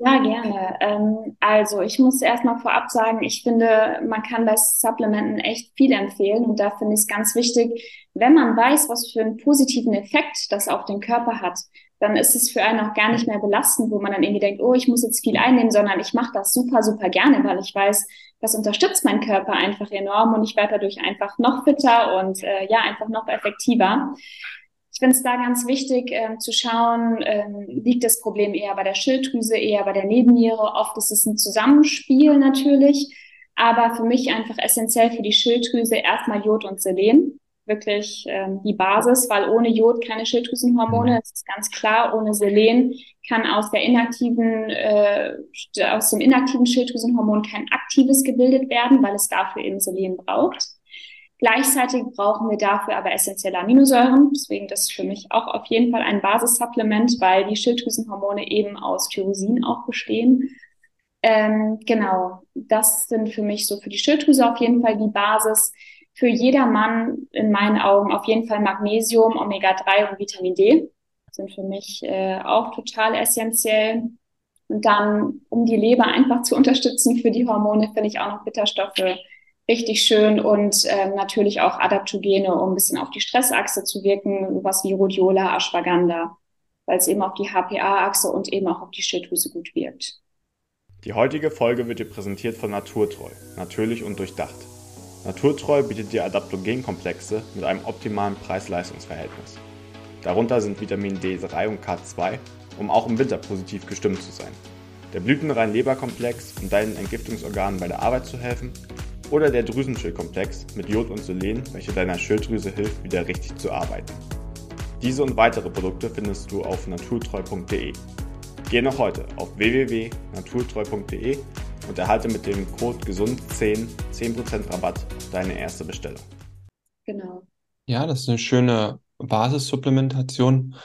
Ja, gerne. Ähm, also ich muss erstmal vorab sagen, ich finde, man kann bei Supplementen echt viel empfehlen und da finde ich es ganz wichtig, wenn man weiß, was für einen positiven Effekt das auf den Körper hat, dann ist es für einen auch gar nicht mehr belastend, wo man dann irgendwie denkt, oh, ich muss jetzt viel einnehmen, sondern ich mache das super, super gerne, weil ich weiß, das unterstützt meinen Körper einfach enorm und ich werde dadurch einfach noch fitter und äh, ja, einfach noch effektiver. Ich finde es da ganz wichtig ähm, zu schauen, ähm, liegt das Problem eher bei der Schilddrüse, eher bei der Nebenniere. Oft ist es ein Zusammenspiel natürlich, aber für mich einfach essentiell für die Schilddrüse erstmal Jod und Selen. Wirklich ähm, die Basis, weil ohne Jod keine Schilddrüsenhormone, das ist ganz klar. Ohne Selen kann aus der inaktiven, äh, aus dem inaktiven Schilddrüsenhormon kein aktives gebildet werden, weil es dafür eben Selen braucht. Gleichzeitig brauchen wir dafür aber essentielle Aminosäuren. Deswegen das ist für mich auch auf jeden Fall ein Basissupplement, weil die Schilddrüsenhormone eben aus Tyrosin auch bestehen. Ähm, genau, das sind für mich so für die Schilddrüse auf jeden Fall die Basis. Für jedermann in meinen Augen auf jeden Fall Magnesium, Omega-3 und Vitamin D sind für mich äh, auch total essentiell. Und dann, um die Leber einfach zu unterstützen für die Hormone, finde ich auch noch Bitterstoffe richtig schön und ähm, natürlich auch Adaptogene, um ein bisschen auf die Stressachse zu wirken, was wie Rhodiola, Ashwagandha, weil es eben auf die HPA-Achse und eben auch auf die Schilddrüse gut wirkt. Die heutige Folge wird dir präsentiert von Naturtreu, natürlich und durchdacht. Naturtreu bietet dir Adaptogenkomplexe mit einem optimalen Preis-Leistungs-Verhältnis. Darunter sind Vitamin D3 und K2, um auch im Winter positiv gestimmt zu sein. Der blütenrein Leberkomplex, um deinen Entgiftungsorganen bei der Arbeit zu helfen oder der Drüsenschildkomplex mit Jod und Selen, welche deiner Schilddrüse hilft, wieder richtig zu arbeiten. Diese und weitere Produkte findest du auf naturtreu.de. Gehe noch heute auf www.naturtreu.de und erhalte mit dem Code GESUND10 10% Rabatt auf deine erste Bestellung. Genau. Ja, das ist eine schöne Basissupplementation,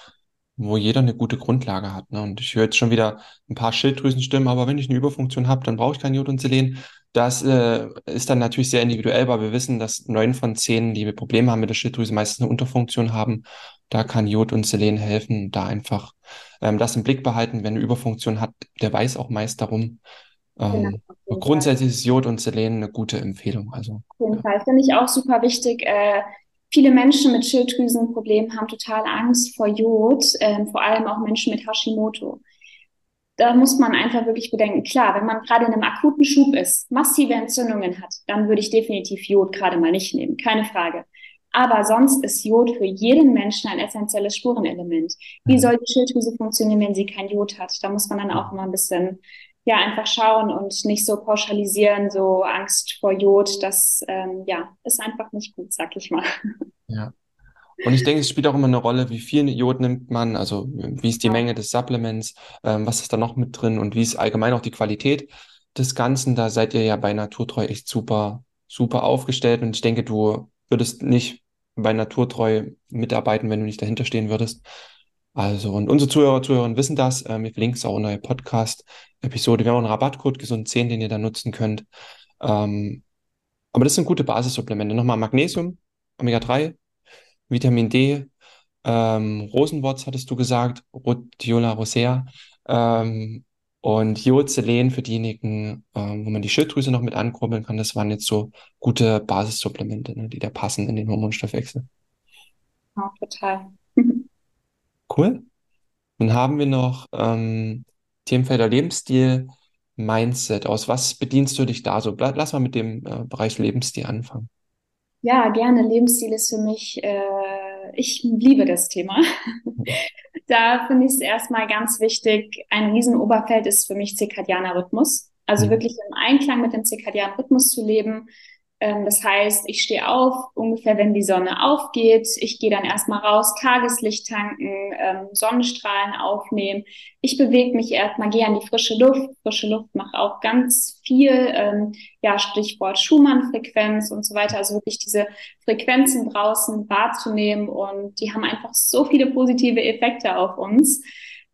wo jeder eine gute Grundlage hat. Ne? Und ich höre jetzt schon wieder ein paar Schilddrüsenstimmen, aber wenn ich eine Überfunktion habe, dann brauche ich kein Jod und Selen. Das äh, ist dann natürlich sehr individuell, weil wir wissen, dass neun von zehn, die Probleme haben mit der Schilddrüse, meistens eine Unterfunktion haben. Da kann Jod und Selen helfen, da einfach ähm, das im Blick behalten. Wenn eine Überfunktion hat, der weiß auch meist darum. Ähm, genau, grundsätzlich ist Jod und Selen eine gute Empfehlung. Also, auf jeden ja. Fall finde ich auch super wichtig. Äh, viele Menschen mit Schilddrüsenproblemen haben total Angst vor Jod, äh, vor allem auch Menschen mit Hashimoto da muss man einfach wirklich bedenken, klar, wenn man gerade in einem akuten Schub ist, massive Entzündungen hat, dann würde ich definitiv Jod gerade mal nicht nehmen, keine Frage. Aber sonst ist Jod für jeden Menschen ein essentielles Spurenelement. Wie mhm. soll die Schilddrüse funktionieren, wenn sie kein Jod hat? Da muss man dann auch mal ein bisschen, ja, einfach schauen und nicht so pauschalisieren, so Angst vor Jod. Das, ähm, ja, ist einfach nicht gut, sag ich mal. Ja. Und ich denke, es spielt auch immer eine Rolle, wie viel Jod nimmt man, also wie ist die Menge des Supplements, ähm, was ist da noch mit drin und wie ist allgemein auch die Qualität des Ganzen. Da seid ihr ja bei Naturtreu echt super, super aufgestellt und ich denke, du würdest nicht bei Naturtreu mitarbeiten, wenn du nicht dahinter stehen würdest. Also, und unsere Zuhörer, Zuhörerinnen wissen das. Ähm, wir verlinken es auch in der Podcast-Episode. Wir haben auch einen Rabattcode gesund 10, den ihr da nutzen könnt. Ähm, aber das sind gute Basissupplemente. Nochmal Magnesium, Omega-3, Vitamin D, ähm, Rosenwurz hattest du gesagt, Rhodiola rosea ähm, und Jod-Selen für diejenigen, ähm, wo man die Schilddrüse noch mit ankurbeln kann. Das waren jetzt so gute Basissupplemente, ne, die da passen in den Hormonstoffwechsel. Ja, total. Cool. Dann haben wir noch ähm, Themenfelder Lebensstil, Mindset. Aus was bedienst du dich da so? Lass mal mit dem äh, Bereich Lebensstil anfangen. Ja, gerne. Lebensstil ist für mich, äh, ich liebe das Thema. *laughs* da finde ich es erstmal ganz wichtig. Ein Riesenoberfeld ist für mich zirkadianer Rhythmus. Also mhm. wirklich im Einklang mit dem zirkadianen Rhythmus zu leben, das heißt, ich stehe auf, ungefähr wenn die Sonne aufgeht. Ich gehe dann erstmal raus, Tageslicht tanken, ähm, Sonnenstrahlen aufnehmen. Ich bewege mich erstmal, gehe an die frische Luft. Frische Luft macht auch ganz viel. Ähm, ja, Stichwort Schumann-Frequenz und so weiter. Also wirklich diese Frequenzen draußen wahrzunehmen. Und die haben einfach so viele positive Effekte auf uns.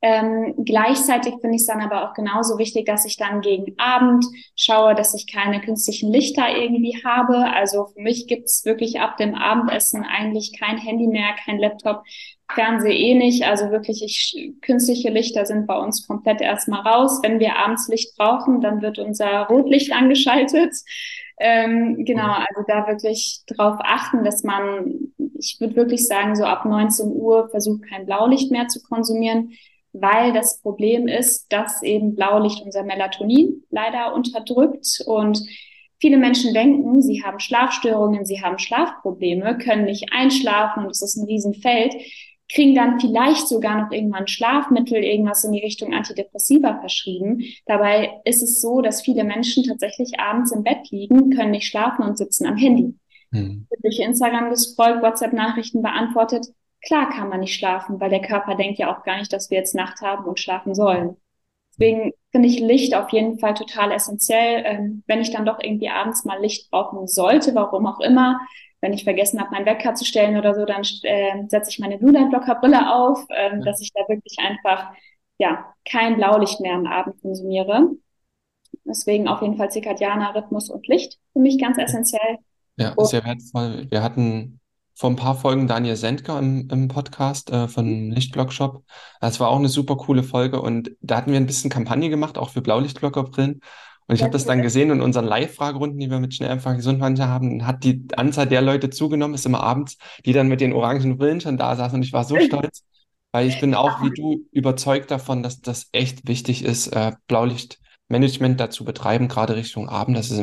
Ähm, gleichzeitig finde ich es dann aber auch genauso wichtig, dass ich dann gegen Abend schaue, dass ich keine künstlichen Lichter irgendwie habe. Also für mich gibt es wirklich ab dem Abendessen eigentlich kein Handy mehr, kein Laptop, Fernseh eh nicht. Also wirklich, ich, künstliche Lichter sind bei uns komplett erstmal raus. Wenn wir abends Licht brauchen, dann wird unser Rotlicht angeschaltet. Ähm, genau, also da wirklich drauf achten, dass man, ich würde wirklich sagen, so ab 19 Uhr versucht kein Blaulicht mehr zu konsumieren weil das Problem ist, dass eben Blaulicht unser Melatonin leider unterdrückt und viele Menschen denken, sie haben Schlafstörungen, sie haben Schlafprobleme, können nicht einschlafen und es ist ein Riesenfeld, kriegen dann vielleicht sogar noch irgendwann Schlafmittel, irgendwas in die Richtung Antidepressiva verschrieben. Dabei ist es so, dass viele Menschen tatsächlich abends im Bett liegen, können nicht schlafen und sitzen am Handy. Hm. Durch Instagram gescrollt, WhatsApp-Nachrichten beantwortet, Klar kann man nicht schlafen, weil der Körper denkt ja auch gar nicht, dass wir jetzt Nacht haben und schlafen sollen. Deswegen finde ich Licht auf jeden Fall total essentiell. Ähm, wenn ich dann doch irgendwie abends mal Licht brauchen sollte, warum auch immer, wenn ich vergessen habe, meinen Wecker zu stellen oder so, dann äh, setze ich meine Blue Light Blocker Brille auf, ähm, ja. dass ich da wirklich einfach ja kein Blaulicht mehr am Abend konsumiere. Deswegen auf jeden Fall zirkadianer Rhythmus und Licht für mich ganz essentiell. Ja, sehr wertvoll. Wir hatten vor ein paar Folgen Daniel Sendker im, im Podcast äh, von Lichtblock Shop. Das war auch eine super coole Folge und da hatten wir ein bisschen Kampagne gemacht, auch für Blaulichtblockerbrillen. Und ich habe das dann gesehen in unseren Live-Fragerunden, die wir mit Schnell einfach gesund manche haben, hat die Anzahl der Leute zugenommen, ist immer abends, die dann mit den orangen Brillen schon da saßen und ich war so *laughs* stolz, weil ich bin auch wie du überzeugt davon, dass das echt wichtig ist, äh, Blaulicht Management dazu betreiben, gerade Richtung Abend. Das ist,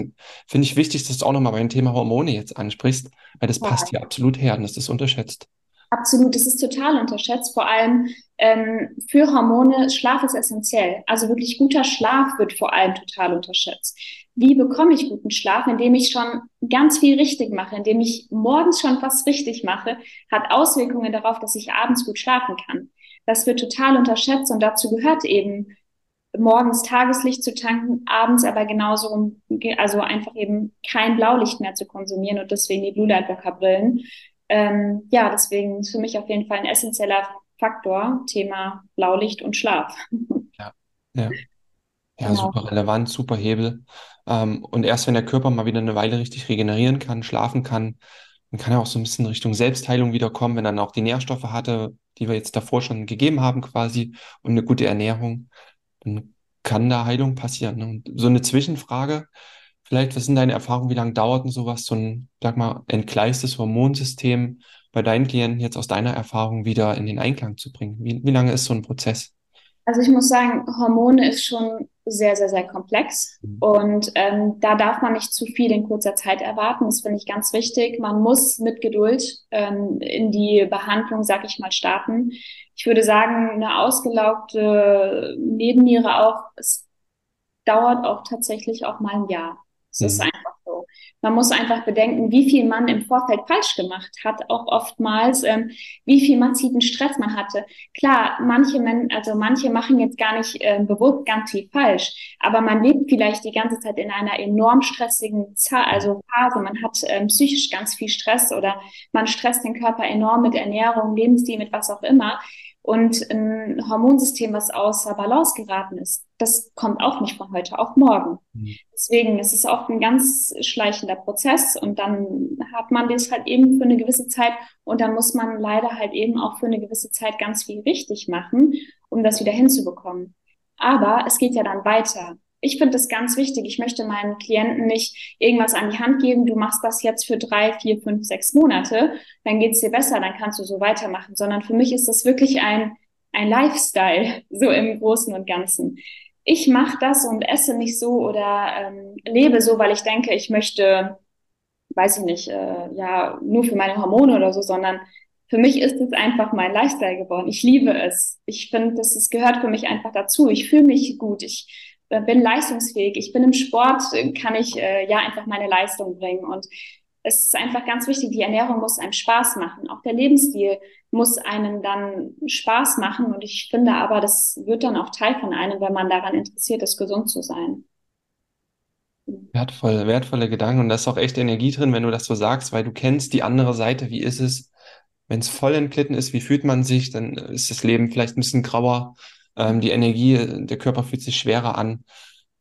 finde ich wichtig, dass du auch nochmal beim Thema Hormone jetzt ansprichst, weil das ja. passt hier absolut her und das ist unterschätzt. Absolut, das ist total unterschätzt. Vor allem ähm, für Hormone, Schlaf ist essentiell. Also wirklich guter Schlaf wird vor allem total unterschätzt. Wie bekomme ich guten Schlaf? Indem ich schon ganz viel richtig mache, indem ich morgens schon was richtig mache, hat Auswirkungen darauf, dass ich abends gut schlafen kann. Das wird total unterschätzt und dazu gehört eben morgens Tageslicht zu tanken, abends aber genauso, also einfach eben kein Blaulicht mehr zu konsumieren und deswegen die Blue Light Blocker Brillen. Ähm, ja, deswegen ist für mich auf jeden Fall ein essentieller Faktor, Thema Blaulicht und Schlaf. *laughs* Ja, ja. Ja, genau. super relevant, super Hebel. Ähm, und erst wenn der Körper mal wieder eine Weile richtig regenerieren kann, schlafen kann, dann kann er auch so ein bisschen Richtung Selbstheilung wiederkommen, wenn er dann auch die Nährstoffe hatte, die wir jetzt davor schon gegeben haben quasi und eine gute Ernährung dann kann da Heilung passieren. Ne? Und so eine Zwischenfrage, vielleicht, was sind deine Erfahrungen, wie lange dauert denn sowas, so ein, sag mal, entgleistes Hormonsystem bei deinen Klienten jetzt aus deiner Erfahrung wieder in den Einklang zu bringen? Wie, wie lange ist so ein Prozess? Also ich muss sagen, Hormone ist schon sehr, sehr, sehr komplex. Mhm. Und ähm, da darf man nicht zu viel in kurzer Zeit erwarten. Das finde ich ganz wichtig. Man muss mit Geduld ähm, in die Behandlung, sag ich mal, starten. Ich würde sagen, eine ausgelaugte Nebenniere auch, es dauert auch tatsächlich auch mal ein Jahr. Es mhm. ist einfach so. Man muss einfach bedenken, wie viel man im Vorfeld falsch gemacht hat, auch oftmals, ähm, wie viel massiven Stress man hatte. Klar, manche, also manche machen jetzt gar nicht äh, bewusst ganz viel falsch, aber man lebt vielleicht die ganze Zeit in einer enorm stressigen Za also Phase. Man hat ähm, psychisch ganz viel Stress oder man stresst den Körper enorm mit Ernährung, Lebensstil, mit was auch immer und ein Hormonsystem, was außer Balance geraten ist, das kommt auch nicht von heute auf morgen. Mhm. Deswegen ist es oft ein ganz schleichender Prozess und dann hat man das halt eben für eine gewisse Zeit und dann muss man leider halt eben auch für eine gewisse Zeit ganz viel richtig machen, um das wieder hinzubekommen. Aber es geht ja dann weiter ich finde das ganz wichtig. Ich möchte meinen Klienten nicht irgendwas an die Hand geben, du machst das jetzt für drei, vier, fünf, sechs Monate, dann geht's dir besser, dann kannst du so weitermachen, sondern für mich ist das wirklich ein, ein Lifestyle, *laughs* so im Großen und Ganzen. Ich mache das und esse nicht so oder ähm, lebe so, weil ich denke, ich möchte, weiß ich nicht, äh, ja, nur für meine Hormone oder so, sondern für mich ist es einfach mein Lifestyle geworden. Ich liebe es. Ich finde, das gehört für mich einfach dazu. Ich fühle mich gut. Ich bin leistungsfähig. Ich bin im Sport, äh, kann ich äh, ja einfach meine Leistung bringen. Und es ist einfach ganz wichtig, die Ernährung muss einem Spaß machen. Auch der Lebensstil muss einem dann Spaß machen. Und ich finde aber, das wird dann auch Teil von einem, wenn man daran interessiert ist, gesund zu sein. Wertvoll, wertvolle Gedanken. Und da ist auch echt Energie drin, wenn du das so sagst, weil du kennst die andere Seite. Wie ist es, wenn es voll entglitten ist? Wie fühlt man sich? Dann ist das Leben vielleicht ein bisschen grauer ähm, die Energie, der Körper fühlt sich schwerer an.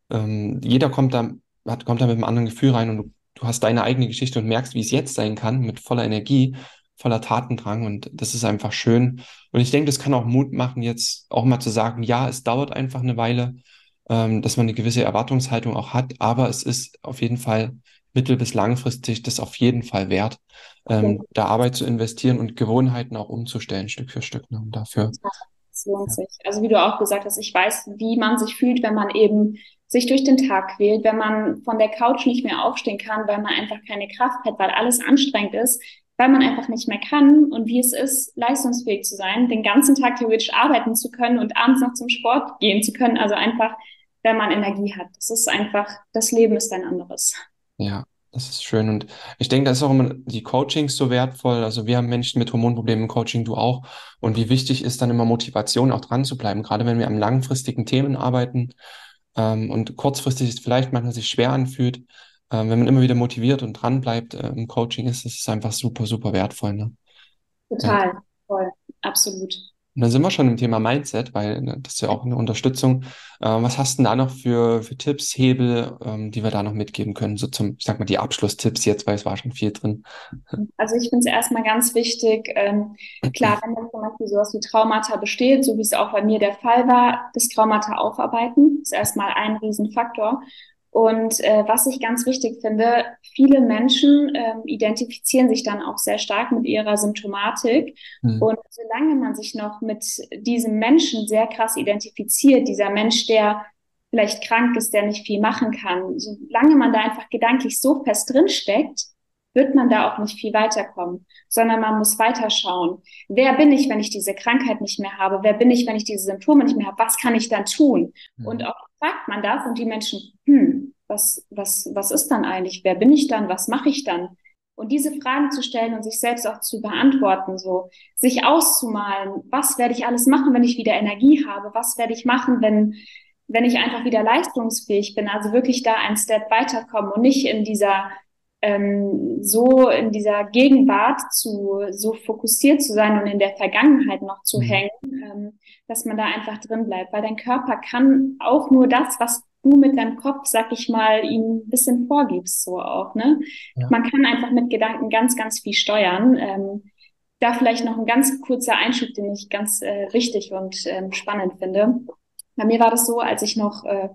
Ähm, jeder kommt da, hat, kommt da mit einem anderen Gefühl rein und du, du hast deine eigene Geschichte und merkst, wie es jetzt sein kann, mit voller Energie, voller Tatendrang und das ist einfach schön. Und ich denke, das kann auch Mut machen, jetzt auch mal zu sagen, ja, es dauert einfach eine Weile, ähm, dass man eine gewisse Erwartungshaltung auch hat, aber es ist auf jeden Fall mittel- bis langfristig das auf jeden Fall wert, ähm, ja. da Arbeit zu investieren und Gewohnheiten auch umzustellen, Stück für Stück. Ne? Und dafür es lohnt sich. Also wie du auch gesagt hast, ich weiß, wie man sich fühlt, wenn man eben sich durch den Tag quält, wenn man von der Couch nicht mehr aufstehen kann, weil man einfach keine Kraft hat, weil alles anstrengend ist, weil man einfach nicht mehr kann und wie es ist, leistungsfähig zu sein, den ganzen Tag theoretisch arbeiten zu können und abends noch zum Sport gehen zu können. Also einfach, wenn man Energie hat. Das ist einfach, das Leben ist ein anderes. Ja, das ist schön. Und ich denke, da ist auch immer die Coachings so wertvoll. Also wir haben Menschen mit Hormonproblemen im Coaching, du auch. Und wie wichtig ist dann immer Motivation, auch dran zu bleiben, gerade wenn wir am langfristigen Themen arbeiten ähm, und kurzfristig es vielleicht manchmal sich schwer anfühlt. Ähm, wenn man immer wieder motiviert und dran bleibt äh, im Coaching, ist es einfach super, super wertvoll. Ne? Total, ja. voll, absolut. Und dann sind wir schon im Thema Mindset, weil ne, das ist ja auch eine Unterstützung. Ähm, was hast du da noch für, für Tipps, Hebel, ähm, die wir da noch mitgeben können? So zum, ich sag mal, die Abschlusstipps jetzt, weil es war schon viel drin. Also ich finde es erstmal ganz wichtig, ähm, klar, wenn dann zum Beispiel sowas wie Traumata besteht, so wie es auch bei mir der Fall war, das Traumata aufarbeiten, ist erstmal ein Riesenfaktor. Und äh, was ich ganz wichtig finde, viele Menschen ähm, identifizieren sich dann auch sehr stark mit ihrer Symptomatik. Mhm. Und solange man sich noch mit diesem Menschen sehr krass identifiziert, dieser Mensch, der vielleicht krank ist, der nicht viel machen kann, solange man da einfach gedanklich so fest drinsteckt, wird man da auch nicht viel weiterkommen, sondern man muss weiterschauen. Wer bin ich, wenn ich diese Krankheit nicht mehr habe? Wer bin ich, wenn ich diese Symptome nicht mehr habe? Was kann ich dann tun? Mhm. Und auch fragt man das und die Menschen, hm, was, was, was ist dann eigentlich? Wer bin ich dann? Was mache ich dann? Und diese Fragen zu stellen und sich selbst auch zu beantworten, so sich auszumalen, was werde ich alles machen, wenn ich wieder Energie habe? Was werde ich machen, wenn, wenn ich einfach wieder leistungsfähig bin? Also wirklich da ein Step weiterkommen und nicht in dieser ähm, so in dieser Gegenwart zu so fokussiert zu sein und in der Vergangenheit noch zu mhm. hängen, ähm, dass man da einfach drin bleibt, weil dein Körper kann auch nur das, was du mit deinem Kopf, sag ich mal, ihm ein bisschen vorgibst, so auch, ne? Ja. Man kann einfach mit Gedanken ganz, ganz viel steuern. Ähm, da vielleicht noch ein ganz kurzer Einschub, den ich ganz äh, richtig und ähm, spannend finde. Bei mir war das so, als ich noch, äh,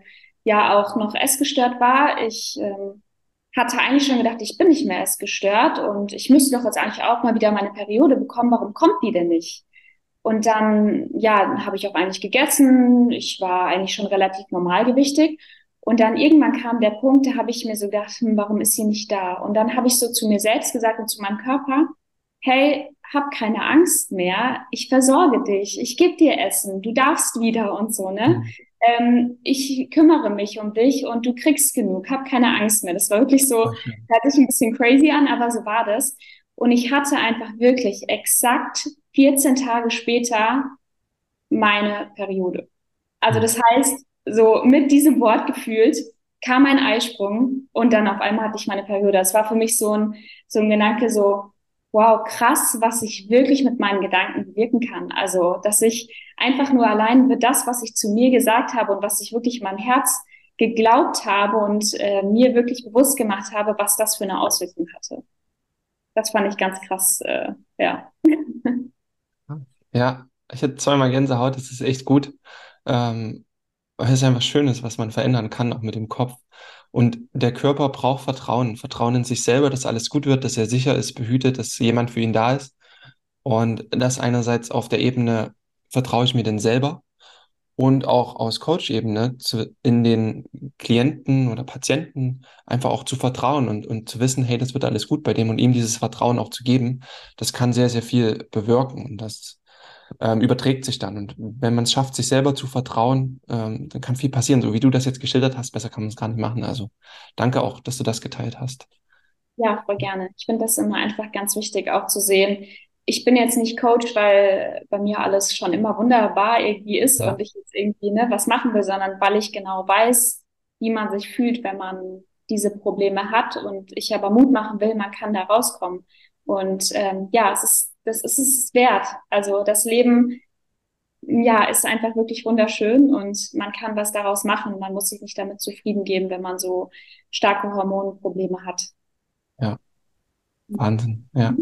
ja, auch noch essgestört war. Ich ähm, hatte eigentlich schon gedacht, ich bin nicht mehr essgestört und ich müsste doch jetzt eigentlich auch mal wieder meine Periode bekommen. Warum kommt die denn nicht? Und dann, ja, habe ich auch eigentlich gegessen. Ich war eigentlich schon relativ normalgewichtig. Und dann irgendwann kam der Punkt, da habe ich mir so gedacht, hm, warum ist sie nicht da? Und dann habe ich so zu mir selbst gesagt und zu meinem Körper, hey, hab keine Angst mehr, ich versorge dich, ich gebe dir Essen, du darfst wieder und so, ne? Ähm, ich kümmere mich um dich und du kriegst genug, hab keine Angst mehr. Das war wirklich so, okay. hört sich ein bisschen crazy an, aber so war das. Und ich hatte einfach wirklich exakt 14 Tage später meine Periode. Also das heißt, so mit diesem Wort gefühlt kam ein Eisprung und dann auf einmal hatte ich meine Periode. Das war für mich so ein, so ein Gedanke, so, wow, krass, was ich wirklich mit meinen Gedanken bewirken kann. Also, dass ich einfach nur allein für das, was ich zu mir gesagt habe und was ich wirklich in meinem Herz geglaubt habe und äh, mir wirklich bewusst gemacht habe, was das für eine Auswirkung hatte. Das fand ich ganz krass, äh, ja. Ja, ich hatte zweimal Gänsehaut, das ist echt gut. Ähm, weil es einfach schön ist, was man verändern kann, auch mit dem Kopf. Und der Körper braucht Vertrauen. Vertrauen in sich selber, dass alles gut wird, dass er sicher ist, behütet, dass jemand für ihn da ist. Und das einerseits auf der Ebene, vertraue ich mir denn selber? Und auch aus Coach-Ebene in den Klienten oder Patienten einfach auch zu vertrauen und, und zu wissen, hey, das wird alles gut bei dem und ihm dieses Vertrauen auch zu geben, das kann sehr, sehr viel bewirken. Und das ähm, überträgt sich dann. Und wenn man es schafft, sich selber zu vertrauen, ähm, dann kann viel passieren. So wie du das jetzt geschildert hast, besser kann man es gar nicht machen. Also danke auch, dass du das geteilt hast. Ja, voll gerne. Ich finde das immer einfach ganz wichtig, auch zu sehen. Ich bin jetzt nicht Coach, weil bei mir alles schon immer wunderbar irgendwie ist ja. und ich jetzt irgendwie ne, was machen will, sondern weil ich genau weiß, wie man sich fühlt, wenn man diese Probleme hat und ich aber Mut machen will, man kann da rauskommen. Und ähm, ja, es ist das ist es wert. Also das Leben, ja, ist einfach wirklich wunderschön und man kann was daraus machen. Man muss sich nicht damit zufrieden geben, wenn man so starke Hormonprobleme hat. Ja, Wahnsinn, ja.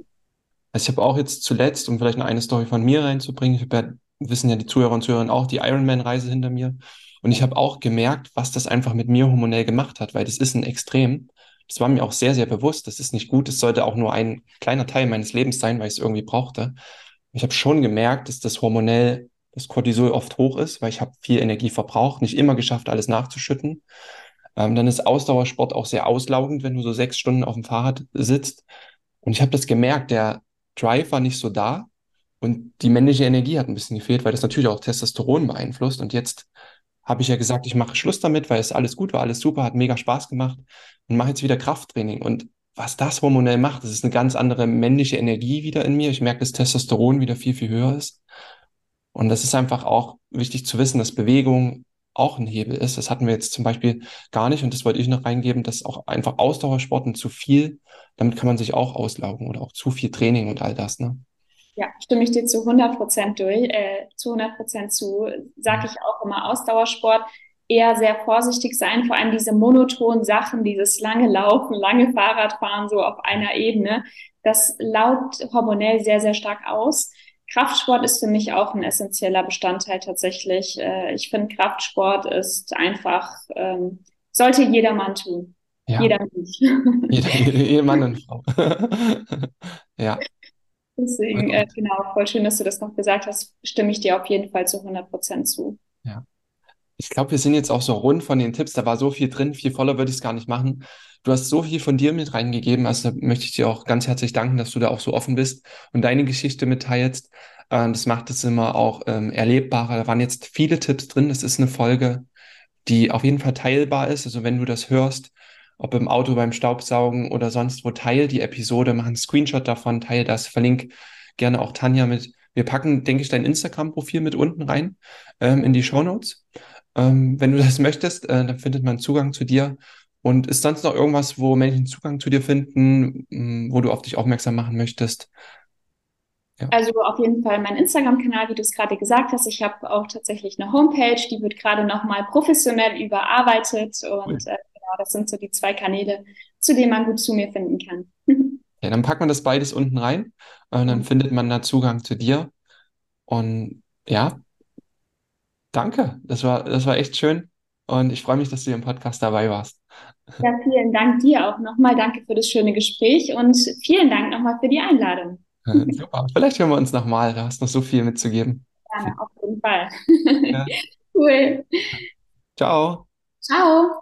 Also ich habe auch jetzt zuletzt, um vielleicht noch eine Story von mir reinzubringen, ich habe ja, wissen ja die Zuhörer und Zuhörer auch, die Ironman-Reise hinter mir. Und ich habe auch gemerkt, was das einfach mit mir hormonell gemacht hat, weil das ist ein Extrem. Das war mir auch sehr, sehr bewusst. Das ist nicht gut. Es sollte auch nur ein kleiner Teil meines Lebens sein, weil ich es irgendwie brauchte. Ich habe schon gemerkt, dass das hormonell, das Cortisol oft hoch ist, weil ich habe viel Energie verbraucht, nicht immer geschafft, alles nachzuschütten. Ähm, dann ist Ausdauersport auch sehr auslaugend, wenn du so sechs Stunden auf dem Fahrrad sitzt. Und ich habe das gemerkt, der Drive war nicht so da und die männliche Energie hat ein bisschen gefehlt, weil das natürlich auch Testosteron beeinflusst. Und jetzt habe ich ja gesagt, ich mache Schluss damit, weil es alles gut war, alles super, hat mega Spaß gemacht und mache jetzt wieder Krafttraining. Und was das hormonell macht, das ist eine ganz andere männliche Energie wieder in mir. Ich merke, dass Testosteron wieder viel, viel höher ist. Und das ist einfach auch wichtig zu wissen, dass Bewegung auch ein Hebel ist. Das hatten wir jetzt zum Beispiel gar nicht und das wollte ich noch reingeben, dass auch einfach Ausdauersporten zu viel, damit kann man sich auch auslaugen oder auch zu viel Training und all das. Ne? Ja, stimme ich dir zu 100 Prozent durch, äh, zu 100 Prozent zu. Sage ich auch immer, Ausdauersport eher sehr vorsichtig sein, vor allem diese monotonen Sachen, dieses lange Laufen, lange Fahrradfahren so auf einer Ebene, das laugt hormonell sehr, sehr stark aus. Kraftsport ist für mich auch ein essentieller Bestandteil tatsächlich. Äh, ich finde, Kraftsport ist einfach, ähm, sollte jedermann tun. Ja. Jeder Mensch. Jeder, jeder Mann und *laughs* Frau. *laughs* ja. Deswegen, äh, genau, voll schön, dass du das noch gesagt hast. Stimme ich dir auf jeden Fall zu 100 Prozent zu. Ja. Ich glaube, wir sind jetzt auch so rund von den Tipps. Da war so viel drin, viel voller würde ich es gar nicht machen. Du hast so viel von dir mit reingegeben. Also möchte ich dir auch ganz herzlich danken, dass du da auch so offen bist und deine Geschichte mitteilst. Äh, das macht es immer auch ähm, erlebbarer. Da waren jetzt viele Tipps drin. Das ist eine Folge, die auf jeden Fall teilbar ist. Also wenn du das hörst, ob im Auto beim Staubsaugen oder sonst wo, teil die Episode, mach einen Screenshot davon, teil das, verlink gerne auch Tanja mit. Wir packen, denke ich, dein Instagram-Profil mit unten rein ähm, in die Show Notes. Ähm, wenn du das *laughs* möchtest, äh, dann findet man Zugang zu dir. Und ist sonst noch irgendwas, wo Menschen Zugang zu dir finden, mh, wo du auf dich aufmerksam machen möchtest? Ja. Also auf jeden Fall mein Instagram-Kanal, wie du es gerade gesagt hast. Ich habe auch tatsächlich eine Homepage, die wird gerade nochmal professionell überarbeitet und äh, genau, das sind so die zwei Kanäle, zu denen man gut zu mir finden kann. *laughs* Ja, dann packt man das beides unten rein und dann mhm. findet man da Zugang zu dir. Und ja, danke. Das war, das war echt schön. Und ich freue mich, dass du hier im Podcast dabei warst. Ja, vielen Dank dir auch nochmal. Danke für das schöne Gespräch und vielen Dank nochmal für die Einladung. Super. Vielleicht hören wir uns nochmal. Da hast noch so viel mitzugeben. Gerne, auf jeden Fall. Ja. *laughs* cool. Ciao. Ciao.